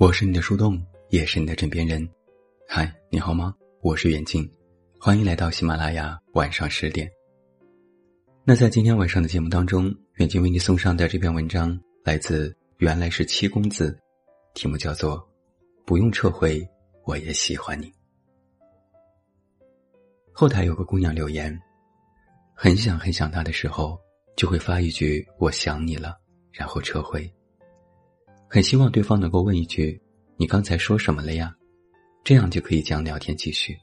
我是你的树洞，也是你的枕边人。嗨，你好吗？我是远近，欢迎来到喜马拉雅晚上十点。那在今天晚上的节目当中，远近为你送上的这篇文章来自原来是七公子，题目叫做《不用撤回，我也喜欢你》。后台有个姑娘留言，很想很想他的时候，就会发一句“我想你了”，然后撤回。很希望对方能够问一句：“你刚才说什么了呀？”这样就可以将聊天继续。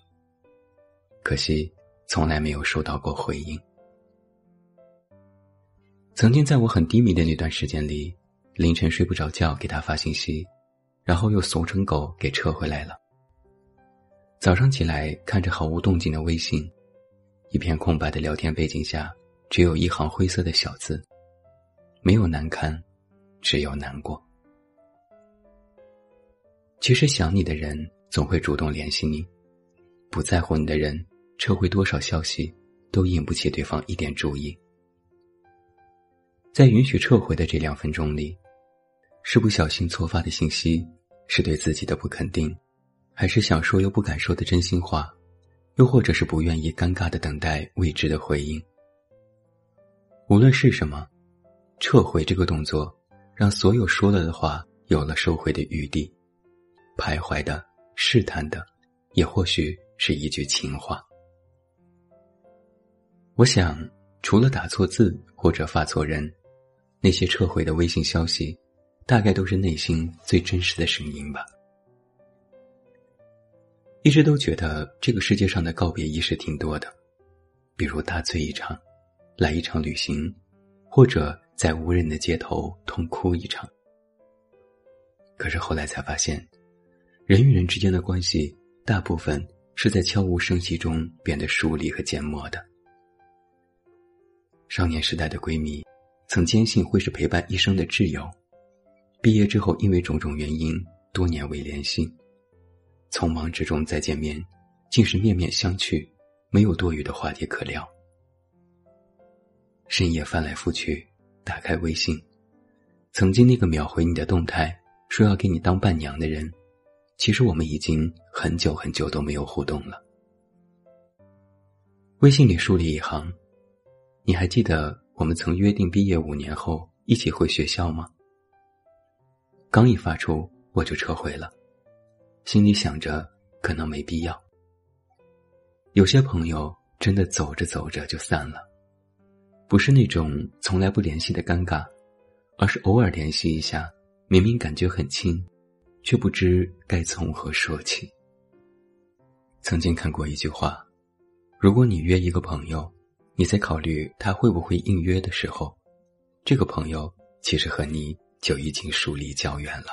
可惜从来没有收到过回应。曾经在我很低迷的那段时间里，凌晨睡不着觉给他发信息，然后又怂成狗给撤回来了。早上起来看着毫无动静的微信，一片空白的聊天背景下，只有一行灰色的小字，没有难堪，只有难过。其实想你的人总会主动联系你，不在乎你的人撤回多少消息都引不起对方一点注意。在允许撤回的这两分钟里，是不小心错发的信息，是对自己的不肯定，还是想说又不敢说的真心话，又或者是不愿意尴尬的等待未知的回应。无论是什么，撤回这个动作，让所有说了的话有了收回的余地。徘徊的、试探的，也或许是一句情话。我想，除了打错字或者发错人，那些撤回的微信消息，大概都是内心最真实的声音吧。一直都觉得这个世界上的告别仪式挺多的，比如大醉一场，来一场旅行，或者在无人的街头痛哭一场。可是后来才发现。人与人之间的关系，大部分是在悄无声息中变得疏离和缄默的。少年时代的闺蜜，曾坚信会是陪伴一生的挚友，毕业之后因为种种原因，多年未联系，匆忙之中再见面，竟是面面相觑，没有多余的话题可聊。深夜翻来覆去，打开微信，曾经那个秒回你的动态，说要给你当伴娘的人。其实我们已经很久很久都没有互动了。微信里书里一行，你还记得我们曾约定毕业五年后一起回学校吗？刚一发出，我就撤回了，心里想着可能没必要。有些朋友真的走着走着就散了，不是那种从来不联系的尴尬，而是偶尔联系一下，明明感觉很亲。却不知该从何说起。曾经看过一句话：如果你约一个朋友，你在考虑他会不会应约的时候，这个朋友其实和你就已经疏离较远了。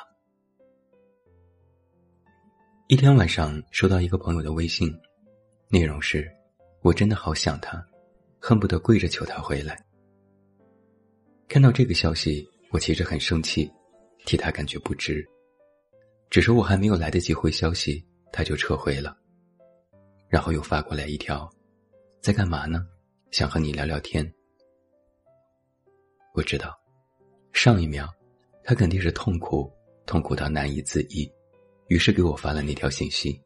一天晚上收到一个朋友的微信，内容是：我真的好想他，恨不得跪着求他回来。看到这个消息，我其实很生气，替他感觉不值。只是我还没有来得及回消息，他就撤回了，然后又发过来一条：“在干嘛呢？想和你聊聊天。”我知道，上一秒他肯定是痛苦，痛苦到难以自抑，于是给我发了那条信息。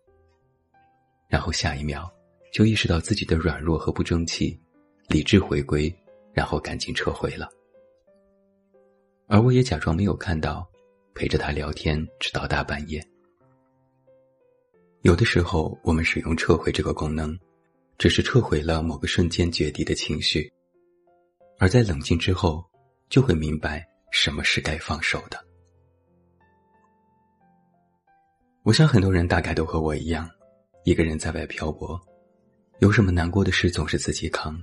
然后下一秒就意识到自己的软弱和不争气，理智回归，然后赶紧撤回了。而我也假装没有看到。陪着他聊天，直到大半夜。有的时候，我们使用撤回这个功能，只是撤回了某个瞬间决堤的情绪，而在冷静之后，就会明白什么是该放手的。我想很多人大概都和我一样，一个人在外漂泊，有什么难过的事总是自己扛，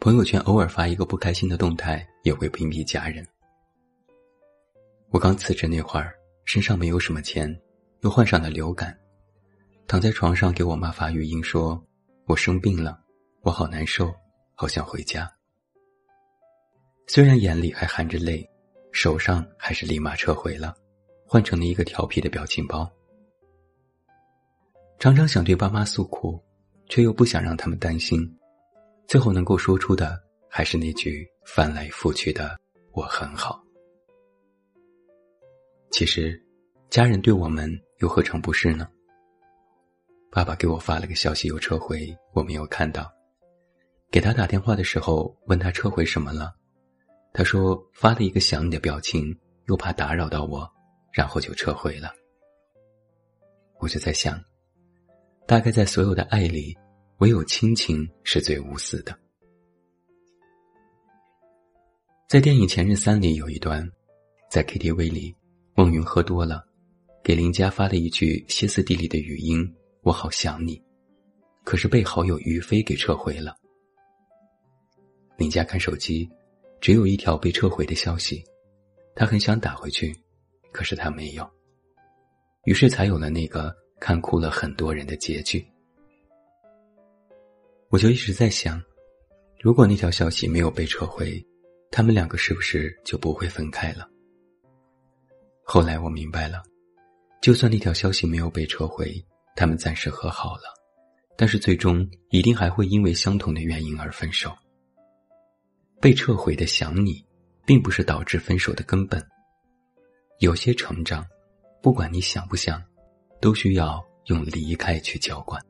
朋友圈偶尔发一个不开心的动态，也会屏蔽家人。我刚辞职那会儿，身上没有什么钱，又患上了流感，躺在床上给我妈发语音说：“我生病了，我好难受，好想回家。”虽然眼里还含着泪，手上还是立马撤回了，换成了一个调皮的表情包。常常想对爸妈诉苦，却又不想让他们担心，最后能够说出的还是那句翻来覆去的“我很好”。其实，家人对我们又何尝不是呢？爸爸给我发了个消息，又撤回，我没有看到。给他打电话的时候，问他撤回什么了，他说发了一个想你的表情，又怕打扰到我，然后就撤回了。我就在想，大概在所有的爱里，唯有亲情是最无私的。在电影《前任三》里有一段，在 KTV 里，孟云喝多了，给林佳发了一句歇斯底里的语音。我好想你，可是被好友于飞给撤回了。林佳看手机，只有一条被撤回的消息，他很想打回去，可是他没有。于是才有了那个看哭了很多人的结局。我就一直在想，如果那条消息没有被撤回，他们两个是不是就不会分开了？后来我明白了，就算那条消息没有被撤回。他们暂时和好了，但是最终一定还会因为相同的原因而分手。被撤回的想你，并不是导致分手的根本。有些成长，不管你想不想，都需要用离开去浇灌。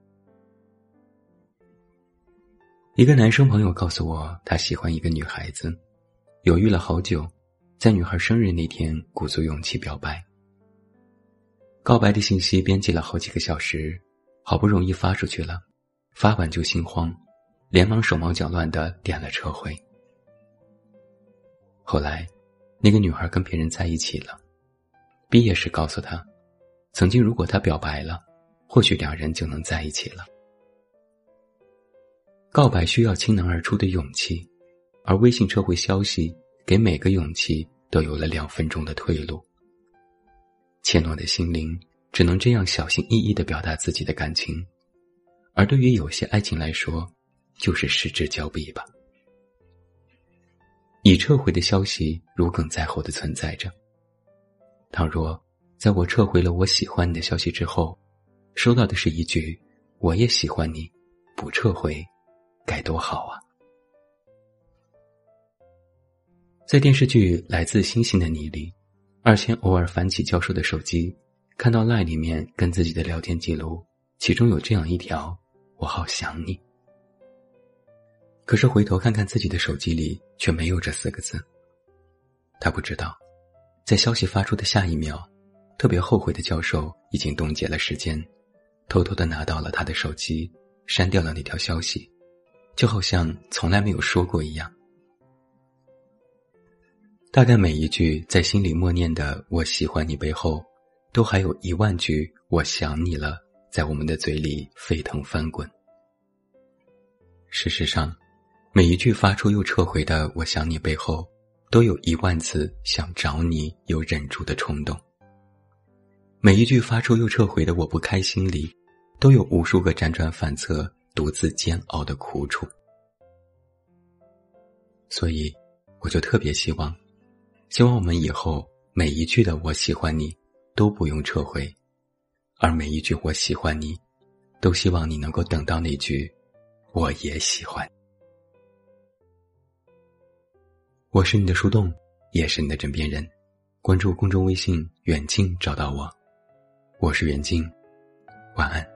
一个男生朋友告诉我，他喜欢一个女孩子，犹豫了好久，在女孩生日那天鼓足勇气表白。告白的信息编辑了好几个小时，好不容易发出去了，发完就心慌，连忙手忙脚乱的点了撤回。后来，那个女孩跟别人在一起了，毕业时告诉他，曾经如果他表白了，或许两人就能在一起了。告白需要倾囊而出的勇气，而微信撤回消息给每个勇气都有了两分钟的退路。怯懦的心灵只能这样小心翼翼的表达自己的感情，而对于有些爱情来说，就是失之交臂吧。已撤回的消息如鲠在喉的存在着。倘若在我撤回了我喜欢你的消息之后，收到的是一句“我也喜欢你”，不撤回，该多好啊！在电视剧《来自星星的你》里。二千偶尔翻起教授的手机，看到 LINE 里面跟自己的聊天记录，其中有这样一条：“我好想你。”可是回头看看自己的手机里，却没有这四个字。他不知道，在消息发出的下一秒，特别后悔的教授已经冻结了时间，偷偷的拿到了他的手机，删掉了那条消息，就好像从来没有说过一样。大概每一句在心里默念的“我喜欢你”背后，都还有一万句“我想你了”在我们的嘴里沸腾翻滚。事实上，每一句发出又撤回的“我想你”背后，都有一万次想找你又忍住的冲动。每一句发出又撤回的“我不开心”里，都有无数个辗转反侧、独自煎熬的苦楚。所以，我就特别希望。希望我们以后每一句的“我喜欢你”都不用撤回，而每一句“我喜欢你”，都希望你能够等到那句“我也喜欢”。我是你的树洞，也是你的枕边人。关注公众微信“远近”，找到我。我是远近，晚安。